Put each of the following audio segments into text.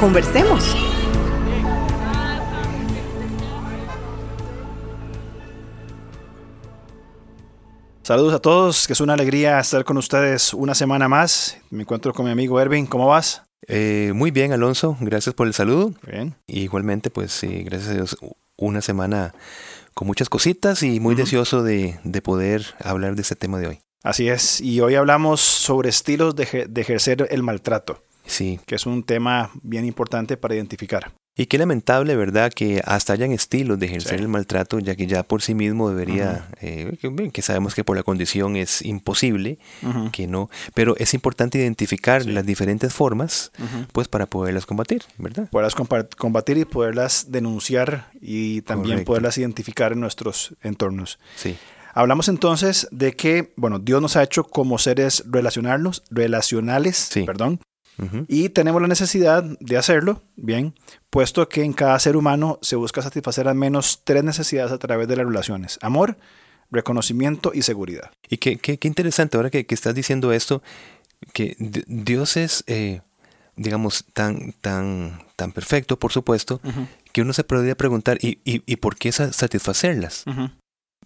Conversemos. Saludos a todos, que es una alegría estar con ustedes una semana más. Me encuentro con mi amigo Ervin, ¿cómo vas? Eh, muy bien, Alonso, gracias por el saludo. Bien. igualmente, pues sí, gracias a Dios, una semana con muchas cositas y muy deseoso de, poder hablar de este tema de hoy. Así es, y hoy hablamos sobre estilos de, de ejercer el maltrato. Sí. Que es un tema bien importante para identificar. Y qué lamentable, ¿verdad?, que hasta hayan estilos de ejercer el maltrato, ya que ya por sí mismo debería, eh, que, sabemos que por la condición es imposible, que no, pero es importante identificar las diferentes formas, pues para poderlas combatir, ¿verdad? Poderlas combatir y poderlas denunciar y también poderlas identificar en nuestros entornos. Sí. Hablamos entonces de que, bueno, Dios nos ha hecho como seres relacionarnos, relacionales, perdón, y tenemos la necesidad de hacerlo, bien, puesto que en cada ser humano se busca satisfacer al menos tres necesidades a través de las relaciones. Amor, reconocimiento y seguridad. Y qué, qué, interesante ahora que, estás diciendo esto, que Dios es, eh, digamos, tan, tan, tan perfecto, por supuesto, que uno se podría preguntar, ¿y, y, por qué satisfacerlas?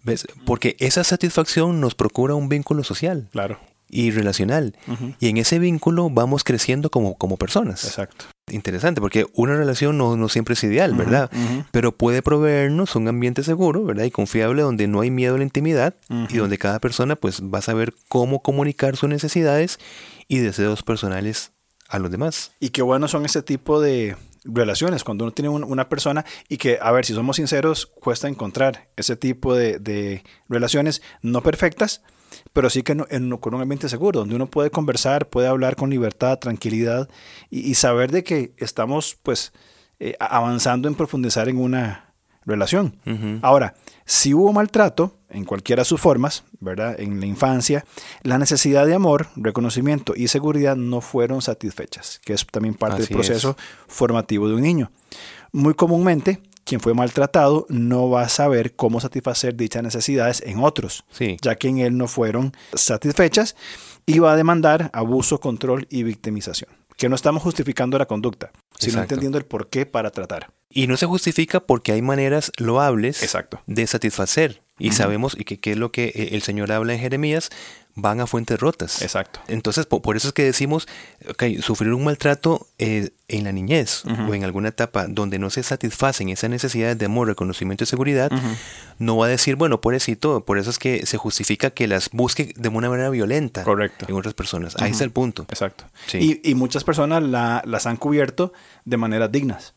¿Ves? Porque esa satisfacción nos procura un vínculo social. Claro y relacional. Y en ese vínculo vamos creciendo como, como personas. Exacto. Interesante, porque una relación no, no siempre es ideal, ¿verdad? Pero puede proveernos un ambiente seguro, ¿verdad? Y confiable donde no hay miedo a la intimidad y donde cada persona pues va a saber cómo comunicar sus necesidades y deseos personales a los demás. Y qué bueno son ese tipo de relaciones, cuando uno tiene una persona y que, a ver, si somos sinceros, cuesta encontrar ese tipo de, de relaciones no perfectas, pero sí que con un ambiente seguro, donde uno puede conversar, puede hablar con libertad, tranquilidad y, saber de que estamos pues eh, avanzando en profundizar en una relación. Ahora, si hubo maltrato, en cualquiera de sus formas, ¿verdad? En la infancia, la necesidad de amor, reconocimiento y seguridad no fueron satisfechas, que es también parte del proceso formativo de un niño. Muy comúnmente, quien fue maltratado no va a saber cómo satisfacer dichas necesidades en otros, ya que en él no fueron satisfechas y va a demandar abuso, control y victimización. Que no estamos justificando la conducta, sino entendiendo el por qué para tratar. Y no se justifica porque hay maneras loables de satisfacer. Y sabemos y que qué es lo que eh, el Señor habla en Jeremías, van a fuentes rotas. Exacto. Entonces, por, eso es que decimos, okay, sufrir un maltrato eh, en la niñez o en alguna etapa donde no se satisfacen esas necesidades de amor, reconocimiento y seguridad, no va a decir, bueno, pobrecito, por eso es que se justifica que las busque de una manera violenta Correcto. en otras personas. Ahí está el punto. Exacto. Y, muchas personas las han cubierto de maneras dignas.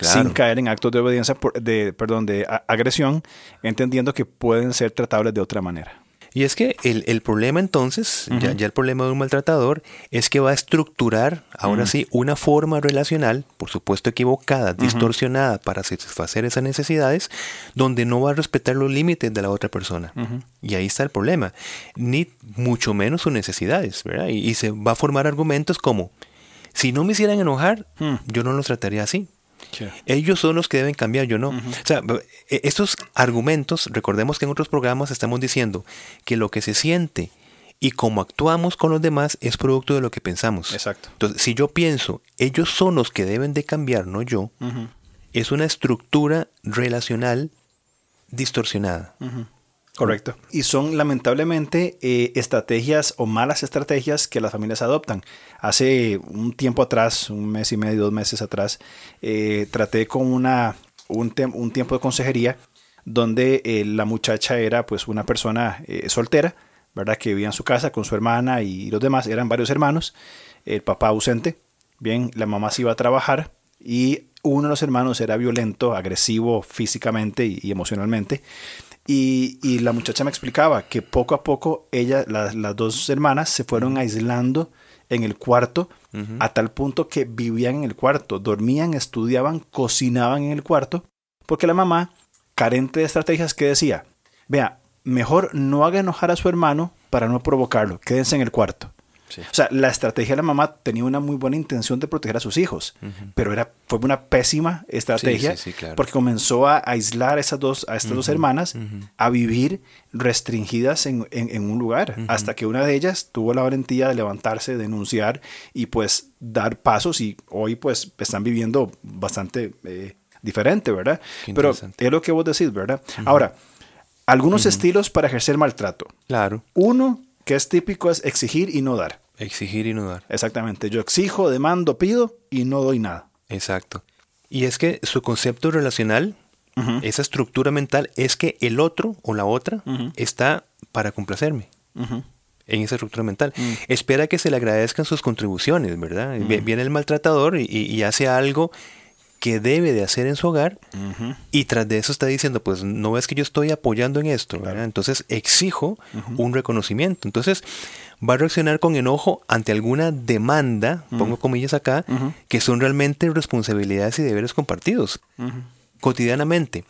Sin caer en actos de obediencia, de, perdón, de agresión, entendiendo que pueden ser tratables de otra manera. Y es que el, problema entonces, ya, el problema de un maltratador, es que va a estructurar, ahora sí, una forma relacional, por supuesto equivocada, distorsionada para satisfacer esas necesidades, donde no va a respetar los límites de la otra persona. Y ahí está el problema. Ni mucho menos sus necesidades, ¿verdad? Y, se va a formar argumentos como, si no me hicieran enojar, yo no los trataría así. Ellos son los que deben cambiar, yo no. O sea, e, estos argumentos, recordemos que en otros programas estamos diciendo que lo que se siente y cómo actuamos con los demás es producto de lo que pensamos. Exacto. Entonces, si yo pienso, ellos son los que deben de cambiar, no yo, es una estructura relacional distorsionada. Correcto. Y son lamentablemente eh, estrategias o malas estrategias que las familias adoptan. Hace un tiempo atrás, un mes y medio, dos meses atrás, eh, traté con una, un, tiempo de consejería donde eh, la muchacha era pues una persona soltera, ¿verdad? Que vivía en su casa con su hermana y los demás, eran varios hermanos, el papá ausente, bien, la mamá se iba a trabajar y uno de los hermanos era violento, agresivo físicamente y emocionalmente. Y, la muchacha me explicaba que poco a poco ella, las dos hermanas se fueron aislando en el cuarto, a tal punto que vivían en el cuarto, dormían, estudiaban, cocinaban en el cuarto, porque la mamá, carente de estrategias, que decía, vea, mejor no haga enojar a su hermano para no provocarlo, quédense en el cuarto. O sea, la estrategia de la mamá tenía una muy buena intención de proteger a sus hijos, pero era, fue una pésima estrategia porque comenzó a aislar a, esas dos, a estas dos hermanas a vivir restringidas en, en, un lugar, hasta que una de ellas tuvo la valentía de levantarse, denunciar y pues dar pasos y hoy pues están viviendo bastante eh, diferente, ¿verdad? Pero es lo que vos decís, ¿verdad? Ahora, algunos estilos para ejercer maltrato. Claro. Uno que es típico es exigir y no dar. Exigir y no dar. Exactamente. Yo exijo, demando, pido y no doy nada. Exacto. Y es que su concepto relacional, esa estructura mental, es que el otro o la otra está para complacerme. En esa estructura mental. Mm. Espera que se le agradezcan sus contribuciones, ¿verdad? Viene el maltratador y hace algo que debe de hacer en su hogar y tras de eso está diciendo, pues no ves que yo estoy apoyando en esto, entonces exijo un reconocimiento. Entonces va a reaccionar con enojo ante alguna demanda, pongo comillas acá, que son realmente responsabilidades y deberes compartidos cotidianamente.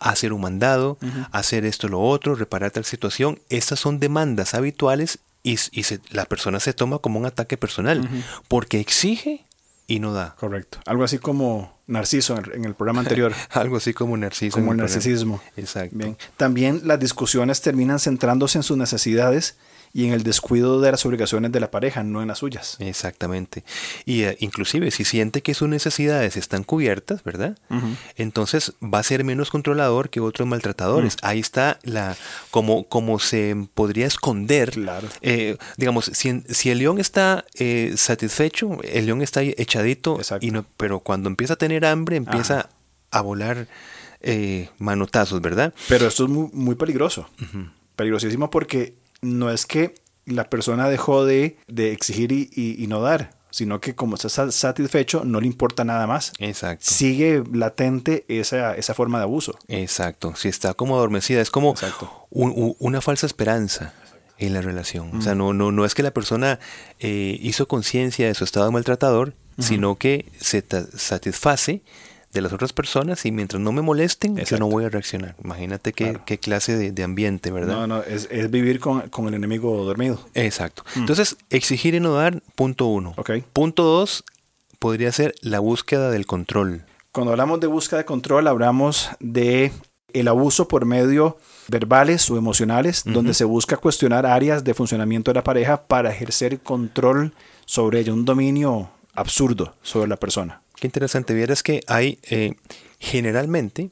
Hacer un mandado, hacer esto, lo otro, reparar tal situación, estas son demandas habituales y, la persona se toma como un ataque personal, porque exige y no da. Correcto. Algo así como Narciso en el programa anterior. Algo así como Narciso. Como el narcisismo. Exacto. Bien. También las discusiones terminan centrándose en sus necesidades y en el descuido de las obligaciones de la pareja, no en las suyas. Exactamente. Y eh, inclusive si siente que sus necesidades están cubiertas, ¿verdad? Entonces va a ser menos controlador que otros maltratadores. Ahí está la como, como se podría esconder. Claro. Eh, digamos, si, si, el león está eh, satisfecho, el león está echadito, y no, pero cuando empieza a tener hambre, empieza a volar manotazos, ¿verdad? Pero esto es muy, muy peligroso. Peligrosísimo porque no es que la persona dejó de, exigir y, no dar, sino que como está satisfecho, no le importa nada más. Exacto. Sigue latente esa, esa forma de abuso. Exacto. Si está como adormecida, es como una falsa esperanza en la relación. O sea, no, no, no es que la persona eh, hizo conciencia de su estado maltratador, sino que se satisface de las otras personas y mientras no me molesten, yo no voy a reaccionar. Imagínate qué, qué clase de, ambiente, ¿verdad? No, no, es, vivir con, el enemigo dormido. Exacto. Mm. Entonces, exigir y no dar, punto uno. Okay. Punto dos, podría ser la búsqueda del control. Cuando hablamos de búsqueda de control, hablamos de el abuso por medio verbales o emocionales, donde se busca cuestionar áreas de funcionamiento de la pareja para ejercer control sobre ella, un dominio absurdo sobre la persona. Qué interesante. Vieras que hay eh, generalmente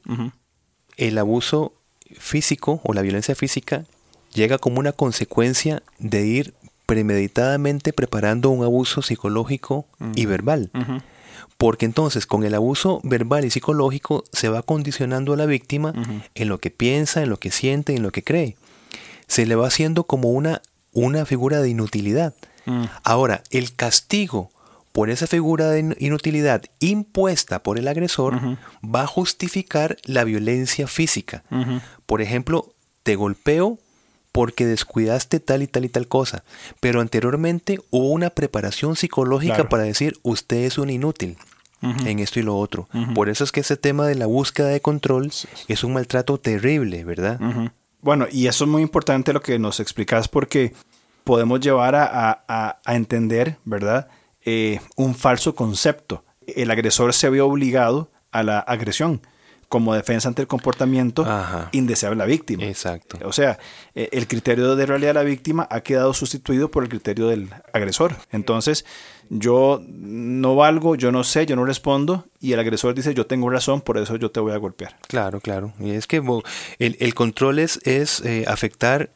el abuso físico o la violencia física llega como una consecuencia de ir premeditadamente preparando un abuso psicológico y verbal. Porque entonces con el abuso verbal y psicológico se va condicionando a la víctima en lo que piensa, en lo que siente, en lo que cree. Se le va haciendo como una, una figura de inutilidad. Mm. Ahora, el castigo por esa figura de inutilidad impuesta por el agresor va a justificar la violencia física. Por ejemplo, te golpeo porque descuidaste tal y tal y tal cosa. Pero anteriormente hubo una preparación psicológica para decir usted es un inútil en esto y lo otro. Por eso es que ese tema de la búsqueda de control es un maltrato terrible, ¿verdad? Bueno, y eso es muy importante lo que nos explicas porque podemos llevar a entender, ¿verdad? Eh, un falso concepto. El agresor se vio obligado a la agresión como defensa ante el comportamiento indeseable de la víctima. Exacto. O sea, eh, el criterio de realidad de la víctima ha quedado sustituido por el criterio del agresor. Entonces, yo no valgo, yo no sé, yo no respondo, y el agresor dice, yo tengo razón, por eso yo te voy a golpear. Claro, claro. Y es que el, control es, es eh, afectar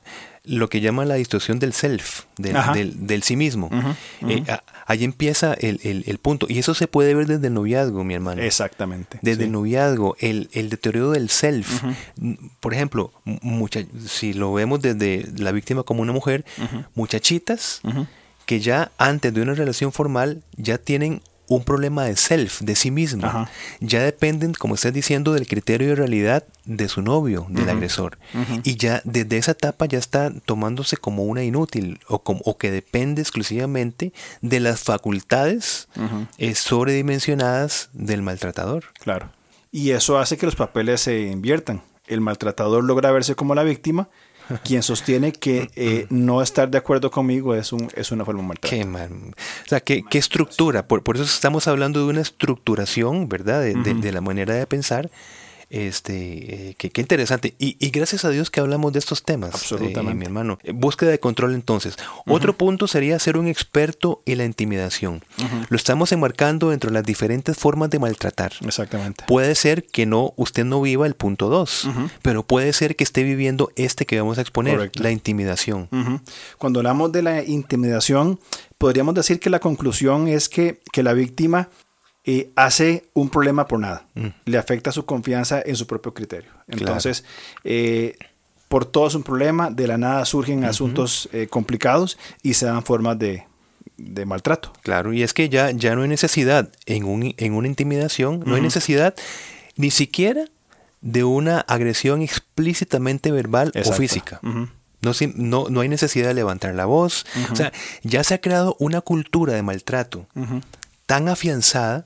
lo que llama la distorsión del self, del, del, sí mismo. Eh, ahí empieza el, punto. Y eso se puede ver desde el noviazgo, mi hermano. Exactamente. Desde el noviazgo, el, deterioro del self. Por ejemplo, mucha, si lo vemos desde la víctima como una mujer, muchachitas que ya antes de una relación formal ya tienen un problema de self, de sí mismo. Ya dependen, como estás diciendo, del criterio de realidad de su novio, del agresor. Y ya desde esa etapa ya está tomándose como una inútil o, como, o que depende exclusivamente de las facultades eh, sobredimensionadas del maltratador. Claro. Y eso hace que los papeles se inviertan. El maltratador logra verse como la víctima quien sostiene que eh, no estar de acuerdo conmigo es, un, es una forma de Qué O sea, qué, qué estructura. Por, por, eso estamos hablando de una estructuración, ¿verdad? De, de la manera de pensar este, eh, qué, interesante. Y, gracias a Dios que hablamos de estos temas. Absolutamente. Eh, mi hermano. Eh, búsqueda de control entonces. Otro punto sería ser un experto en la intimidación. Lo estamos enmarcando dentro de las diferentes formas de maltratar. Exactamente. Puede ser que no, usted no viva el punto 2, pero puede ser que esté viviendo este que vamos a exponer, la intimidación. Cuando hablamos de la intimidación, podríamos decir que la conclusión es que, que la víctima hace un problema por nada. Mm. Le afecta su confianza en su propio criterio. Entonces, eh, por todo es un problema, de la nada surgen asuntos eh, complicados y se dan formas de, maltrato. Claro, y es que ya, ya no hay necesidad en, un, en una intimidación, no hay necesidad ni siquiera de una agresión explícitamente verbal o física. No, no, no, hay necesidad de levantar la voz. O sea, ya se ha creado una cultura de maltrato tan afianzada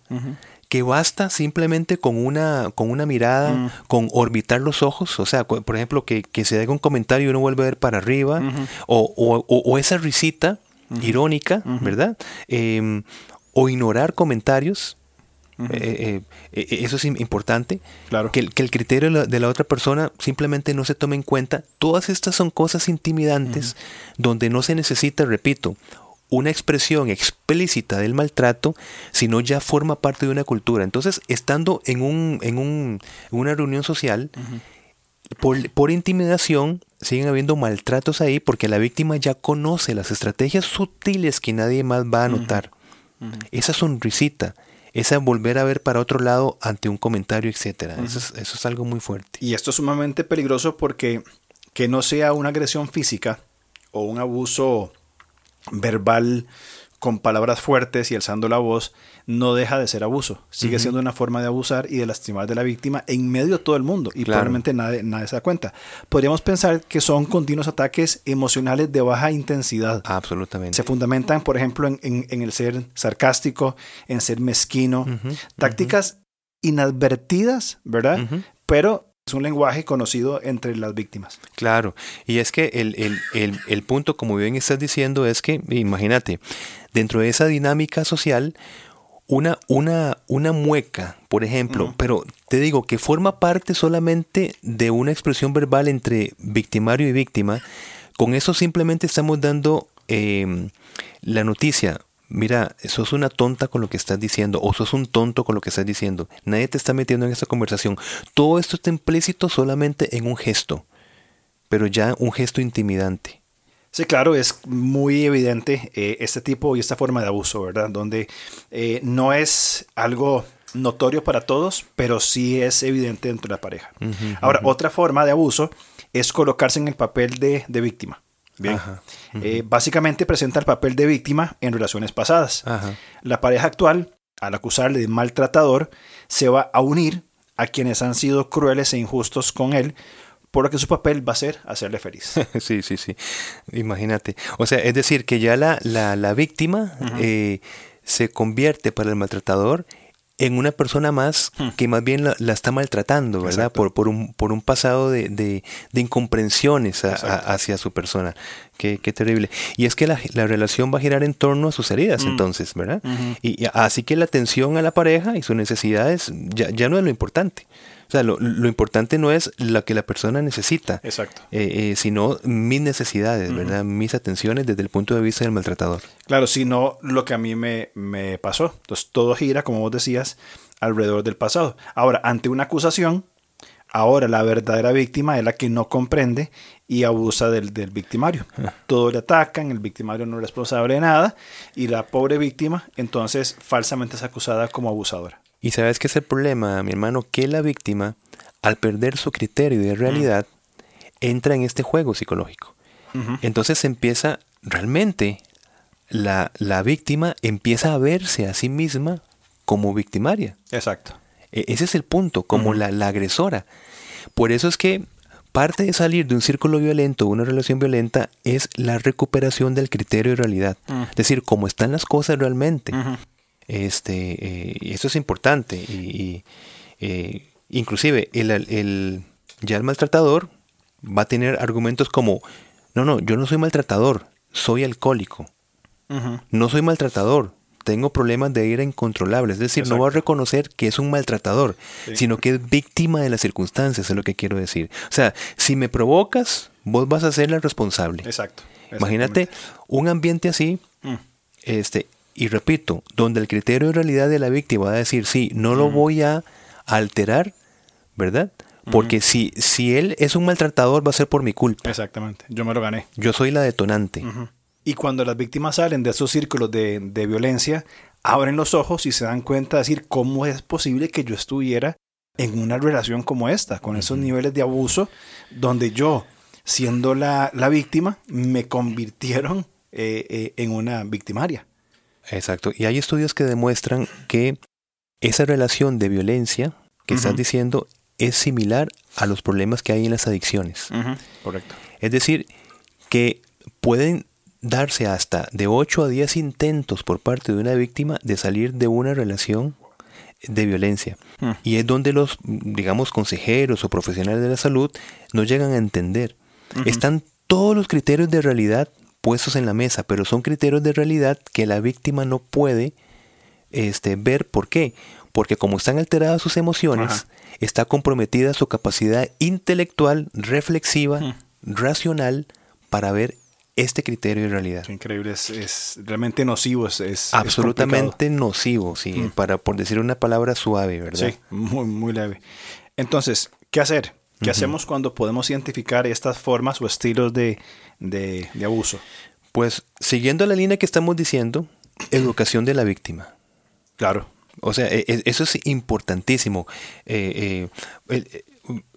que basta simplemente con una, con una mirada, mm. con orbitar los ojos, o sea, por ejemplo, que, se haga un comentario y uno vuelve a ver para arriba, o, esa risita irónica, ¿verdad? Em, o ignorar comentarios. Eh, eh, eh, eso es importante. Claro. Que, el criterio de la, otra persona simplemente no se tome en cuenta. Todas estas son cosas intimidantes donde no se necesita, repito, una expresión explícita del maltrato, sino ya forma parte de una cultura. Entonces, estando en, un, en, un, una reunión social, por, intimidación, siguen habiendo maltratos ahí porque la víctima ya conoce las estrategias sutiles que nadie más va a notar. Esa sonrisita, esa volver a ver para otro lado ante un comentario, etcétera. eso, es, eso es algo muy fuerte. Y esto es sumamente peligroso porque que no sea una agresión física o un abuso verbal con palabras fuertes y alzando la voz, no deja de ser abuso. Sigue siendo una forma de abusar y de lastimar de la víctima en medio de todo el mundo y probablemente nadie, nadie, se da cuenta. Podríamos pensar que son continuos ataques emocionales de baja intensidad. Absolutamente. Se fundamentan, por ejemplo, en, el ser sarcástico, en ser mezquino. Tácticas inadvertidas, ¿verdad? Pero es un lenguaje conocido entre las víctimas. Claro, y es que el, punto, como bien estás diciendo, es que, imagínate, dentro de esa dinámica social, una, una, una mueca, por ejemplo, pero te digo que forma parte solamente de una expresión verbal entre victimario y víctima, con eso simplemente estamos dando eh, la noticia, mira, sos una tonta con lo que estás diciendo o sos un tonto con lo que estás diciendo. Nadie te está metiendo en esta conversación. Todo esto está implícito solamente en un gesto, pero ya un gesto intimidante. Sí, claro, es muy evidente eh, este tipo y esta forma de abuso, ¿verdad? Donde eh, no es algo notorio para todos, pero sí es evidente dentro de la pareja. Ahora, otra forma de abuso es colocarse en el papel de víctima. Bien. Eh, básicamente presenta el papel de víctima en relaciones pasadas. La pareja actual, al acusarle de maltratador, se va a unir a quienes han sido crueles e injustos con él, por lo que su papel va a ser hacerle feliz. sí, sí, sí. Imagínate. O sea, es decir, que ya la, la, víctima eh, se convierte para el maltratador en una persona más hmm. que más bien la, está maltratando, ¿verdad? Por, por, un, por un pasado de, de, incomprensiones hacia su persona. Qué, qué, terrible. Y es que la, la, relación va a girar en torno a sus heridas, hmm. entonces, ¿verdad? y, así que la atención a la pareja y sus necesidades ya, ya no es lo importante. O sea, lo, importante no es lo que la persona necesita, Exacto. Eh, eh, sino mis necesidades, ¿verdad? Mis atenciones desde el punto de vista del maltratador. Claro, sino lo que a mí me, me pasó. Entonces, todo gira, como vos decías, alrededor del pasado. Ahora, ante una acusación, ahora la verdadera víctima es la que no comprende y abusa del, del victimario. Todo le atacan, el victimario no es responsable de nada y la pobre víctima entonces falsamente es acusada como abusadora. Y sabes qué es el problema, mi hermano, que la víctima, al perder su criterio de realidad, entra en este juego psicológico. Entonces empieza realmente la, la, víctima empieza a verse a sí misma como victimaria. Exacto. E- ese es el punto, como la, la agresora. Por eso es que parte de salir de un círculo violento, una relación violenta, es la recuperación del criterio de realidad. Es decir, cómo están las cosas realmente. Este, eh, eso es importante. Y, y, eh, inclusive el, el- ya el maltratador va a tener argumentos como, no, no, yo no soy maltratador, soy alcohólico. No soy maltratador, tengo problemas de ira incontrolables. Es decir, no va a reconocer que es un maltratador, Sí. sino que es víctima de las circunstancias, es lo que quiero decir. O sea, si me provocas, vos vas a ser la responsable. Exacto. Imagínate un ambiente así, Mm. este, y repito, donde el criterio de realidad de la víctima va a decir, sí, no lo voy a alterar, ¿verdad? Porque si, si él es un maltratador, va a ser por mi culpa. Exactamente. Yo me lo gané. Yo soy la detonante. Y cuando las víctimas salen de esos círculos de, de violencia, abren los ojos y se dan cuenta de decir cómo es posible que yo estuviera en una relación como esta, con esos niveles de abuso, donde yo, siendo la, la víctima, me convirtieron eh, eh, en una victimaria. Exacto. Y hay estudios que demuestran que esa relación de violencia que estás diciendo es similar a los problemas que hay en las adicciones. Correcto. Es decir, que pueden darse hasta de 8 a 10 intentos por parte de una víctima de salir de una relación de violencia. Mm. Y es donde los, digamos, consejeros o profesionales de la salud no llegan a entender. Están todos los criterios de realidad puestos en la mesa, pero son criterios de realidad que la víctima no puede este, ver. ¿Por qué? Porque como están alteradas sus emociones, Ajá. está comprometida su capacidad intelectual, reflexiva, Mm. racional, para ver este criterio de realidad. Qué increíble. Es, es realmente nocivo. Es, es- es Absolutamente nocivo, sí, Mm. para por decir una palabra suave, ¿verdad? Sí, muy, muy leve. Entonces, ¿qué hacer? ¿Qué hacemos cuando podemos identificar estas formas o estilos de, de- de abuso? Pues siguiendo la línea que estamos diciendo, educación de la víctima. Claro. O sea, e- e- eso es importantísimo. Eh, eh, el,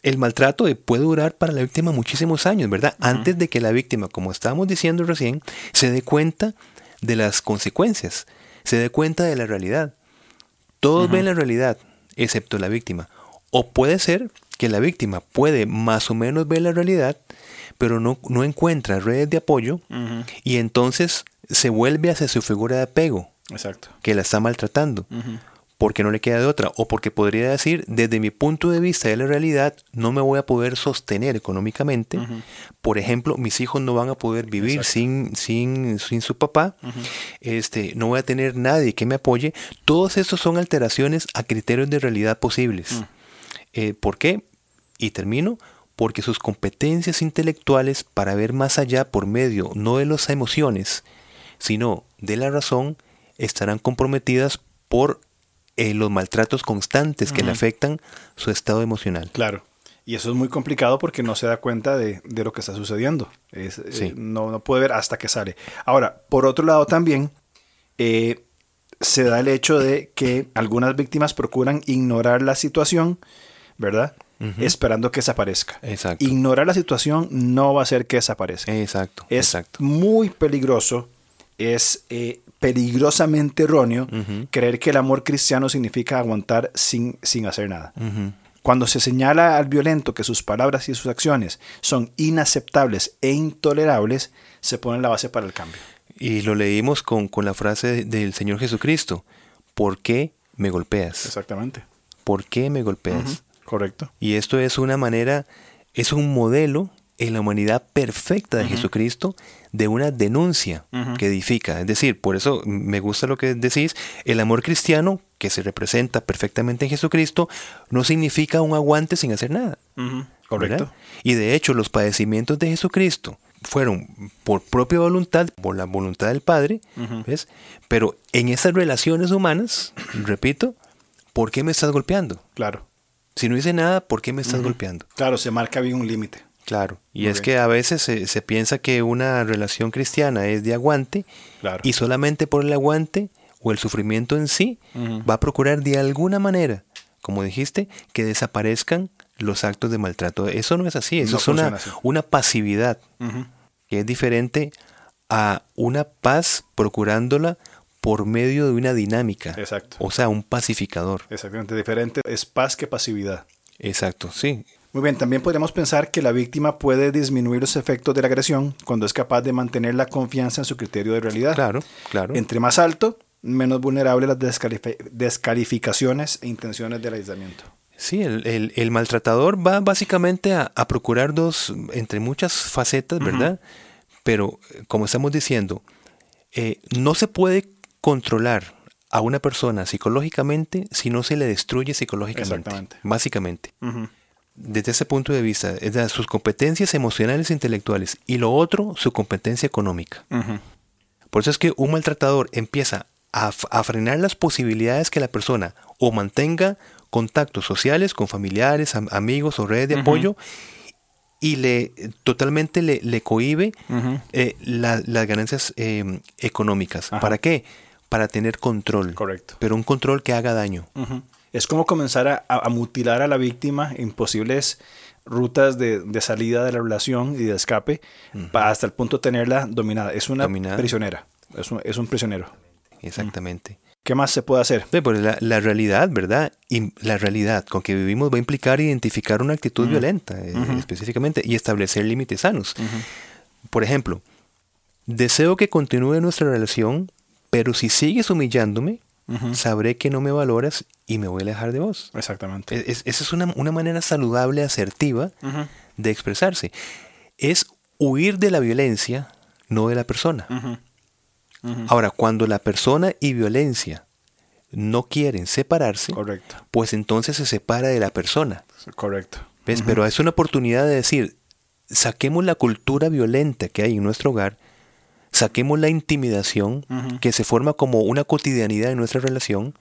el maltrato eh, puede durar para la víctima muchísimos años, ¿verdad? Antes de que la víctima, como estábamos diciendo recién, se dé cuenta de las consecuencias, se dé cuenta de la realidad. Todos ven la realidad, excepto la víctima. O puede ser que la víctima puede más o menos ver la realidad, pero no, no encuentra redes de apoyo y entonces se vuelve hacia su figura de apego Exacto. que la está maltratando, porque no le queda de otra, o porque podría decir, desde mi punto de vista de la realidad, no me voy a poder sostener económicamente. Por ejemplo, mis hijos no van a poder vivir Exacto. sin, sin, sin su papá, este, no voy a tener nadie que me apoye. Todos estos son alteraciones a criterios de realidad posibles. Mm. Eh, ¿Por qué? Y termino. Porque sus competencias intelectuales para ver más allá por medio no de las emociones, sino de la razón, estarán comprometidas por eh, los maltratos constantes que le afectan su estado emocional. Claro. Y eso es muy complicado porque no se da cuenta de, de lo que está sucediendo. Es, eh, Sí. no, no puede ver hasta que sale. Ahora, por otro lado también, eh, se da el hecho de que algunas víctimas procuran ignorar la situación, ¿verdad? Esperando que desaparezca. Exacto. Ignorar la situación no va a hacer que desaparezca. Exacto, es exacto. muy peligroso, es eh, peligrosamente erróneo creer que el amor cristiano significa aguantar sin, sin hacer nada. Cuando se señala al violento que sus palabras y sus acciones son inaceptables e intolerables, se pone la base para el cambio. Y lo leímos con, con la frase del Señor Jesucristo. ¿Por qué me golpeas? Exactamente. ¿Por qué me golpeas? Correcto. Y esto es una manera, es un modelo en la humanidad perfecta de Jesucristo de una denuncia que edifica. Es decir, por eso me gusta lo que decís, el amor cristiano que se representa perfectamente en Jesucristo no significa un aguante sin hacer nada. Correcto. ¿verdad? Y de hecho los padecimientos de Jesucristo fueron por propia voluntad, por la voluntad del Padre. ¿ves? Pero en esas relaciones humanas, repito, ¿por qué me estás golpeando? Claro. Si no hice nada, ¿por qué me estás golpeando? Claro, se marca bien un límite. Claro. Y Muy es bien. que a veces se, se piensa que una relación cristiana es de aguante Claro. y solamente por el aguante o el sufrimiento en sí va a procurar de alguna manera, como dijiste, que desaparezcan los actos de maltrato. Eso no es así, eso No es una, así. una pasividad que es diferente a una paz procurándola por medio de una dinámica. Exacto. O sea, un pacificador. Exactamente, diferente es paz que pasividad. Exacto, sí. Muy bien, también podríamos pensar que la víctima puede disminuir los efectos de la agresión cuando es capaz de mantener la confianza en su criterio de realidad. Claro, claro. Entre más alto, menos vulnerable a las descalifi- descalificaciones e intenciones del aislamiento. Sí, el, el- el maltratador va básicamente a, a procurar dos, entre muchas facetas, ¿verdad? Pero, eh, como estamos diciendo, eh, no se puede controlar a una persona psicológicamente si no se le destruye psicológicamente. Básicamente. Desde ese punto de vista, es sus competencias emocionales e intelectuales. Y lo otro, su competencia económica. Por eso es que un maltratador empieza a, frenar las posibilidades que la persona o mantenga contactos sociales con familiares, am- amigos o redes de apoyo y le totalmente le, le cohíbe Ujú. eh, la- las ganancias eh, económicas. Ajá. ¿Para qué? Para tener control. Correcto. Pero un control que haga daño. Es como comenzar a, mutilar a la víctima en posibles rutas de, de salida de la relación y de escape hasta el punto de tenerla dominada. Es una Dominada. prisionera, es un, es un prisionero. Exactamente. ¿Qué más se puede hacer? Pues la, la realidad, ¿verdad? Y la realidad con que vivimos va a implicar identificar una actitud violenta eh, específicamente y establecer límites sanos. Por ejemplo, deseo que continúe nuestra relación, pero si sigues humillándome, sabré que no me valoras y me voy a alejar de vos. Exactamente. Es- es- esa es una, una manera saludable, asertiva de expresarse. Es huir de la violencia, no de la persona. Ahora, cuando la persona y violencia no quieren separarse, Correcto, pues entonces se separa de la persona. correcto. ¿Ves? Pero es una oportunidad de decir, saquemos la cultura violenta que hay en nuestro hogar, saquemos la intimidación que se forma como una cotidianidad en nuestra relación.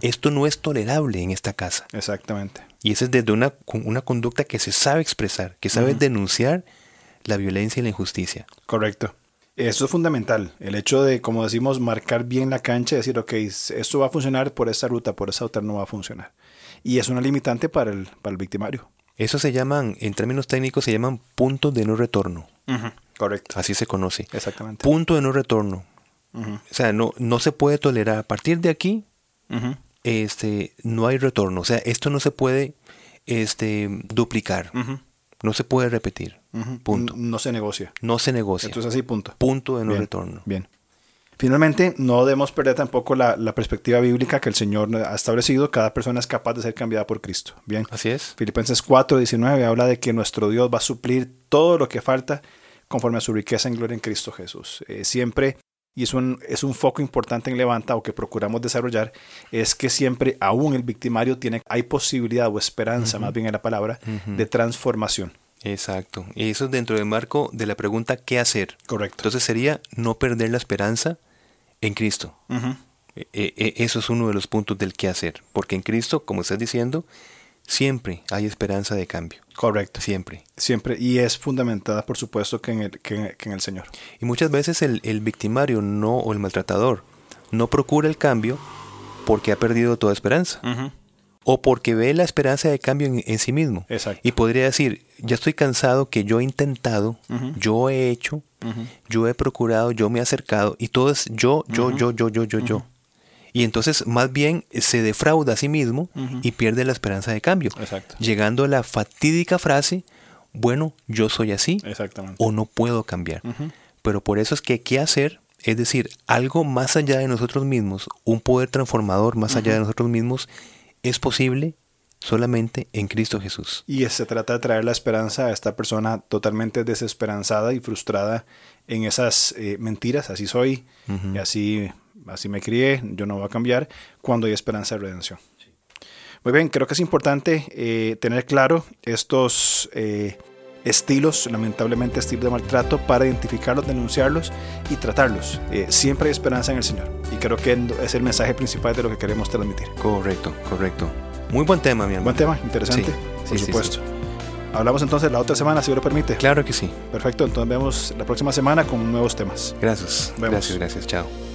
Esto no es tolerable en esta casa. Exactamente. Y eso es desde una, con una conducta que se sabe expresar, que sabe denunciar la violencia y la injusticia. Correcto. Eso es fundamental. El hecho de, como decimos, marcar bien la cancha y decir, ok, esto va a funcionar por esta ruta, por esta otra no va a funcionar. Y es una limitante para el, para el victimario. Eso se llaman, en términos técnicos, se llaman puntos de no retorno. Correcto. Así se conoce. Exactamente. Punto de no retorno. Ujú. O sea, no, no se puede tolerar. A partir de aquí, Ujú. este, no hay retorno. O sea, esto no se puede este, duplicar. Ujú. No se puede repetir. Punto. N- No se negocia. No se negocia. Esto es así, punto. Punto de no Bien, retorno. Bien. Finalmente, no debemos perder tampoco la, la perspectiva bíblica que el Señor ha establecido. Cada persona es capaz de ser cambiada por Cristo. Bien. Así es. Filipenses 4, 19 habla de que nuestro Dios va a suplir todo lo que falta conforme a su riqueza en gloria en Cristo Jesús. Eh, siempre, y es un, es un foco importante en Levanta o que procuramos desarrollar, es que siempre, aún el victimario tiene, hay posibilidad o esperanza, más bien en la palabra, de transformación. Exacto. Y eso es dentro del marco de la pregunta ¿qué hacer? Correcto. Entonces sería no perder la esperanza en Cristo. Ujú. E- e- eso es uno de los puntos del qué hacer. Porque en Cristo, como estás diciendo, siempre hay esperanza de cambio. Correcto. Siempre. Siempre. Y es fundamentada, por supuesto, que en el, que en- que en el Señor. Y muchas veces el, el victimario no, o el maltratador no procura el cambio porque ha perdido toda esperanza. O porque ve la esperanza de cambio en, en sí mismo. Exacto. Y podría decir, ya estoy cansado que yo he intentado, yo he hecho, yo he procurado, yo me he acercado, y todo es yo, yo, yo, yo, yo, yo, yo. Y entonces más bien se defrauda a sí mismo y pierde la esperanza de cambio. Exacto. Llegando a la fatídica frase, bueno, yo soy así Exactamente. o no puedo cambiar. Pero por eso es que qué hacer, es decir, algo más allá de nosotros mismos, un poder transformador más allá de nosotros mismos, es posible solamente en Cristo Jesús. Y se trata de traer la esperanza a esta persona totalmente desesperanzada y frustrada en esas eh, mentiras. Así soy, y así, así me crié, yo no voy a cambiar, cuando hay esperanza de redención. Muy bien, creo que es importante eh, tener claro estos eh, estilos, lamentablemente estilos de maltrato, para identificarlos, denunciarlos y tratarlos. Eh, siempre hay esperanza en el Señor. Y creo que es el mensaje principal de lo que queremos transmitir. Correcto, correcto. Muy buen tema, mi hermano. Buen tema, interesante, Sí, por sí, supuesto. Hablamos entonces la otra semana, si lo permite. Claro que sí. Perfecto, entonces vemos la próxima semana con nuevos temas. Gracias. Gracias, gracias. Chao.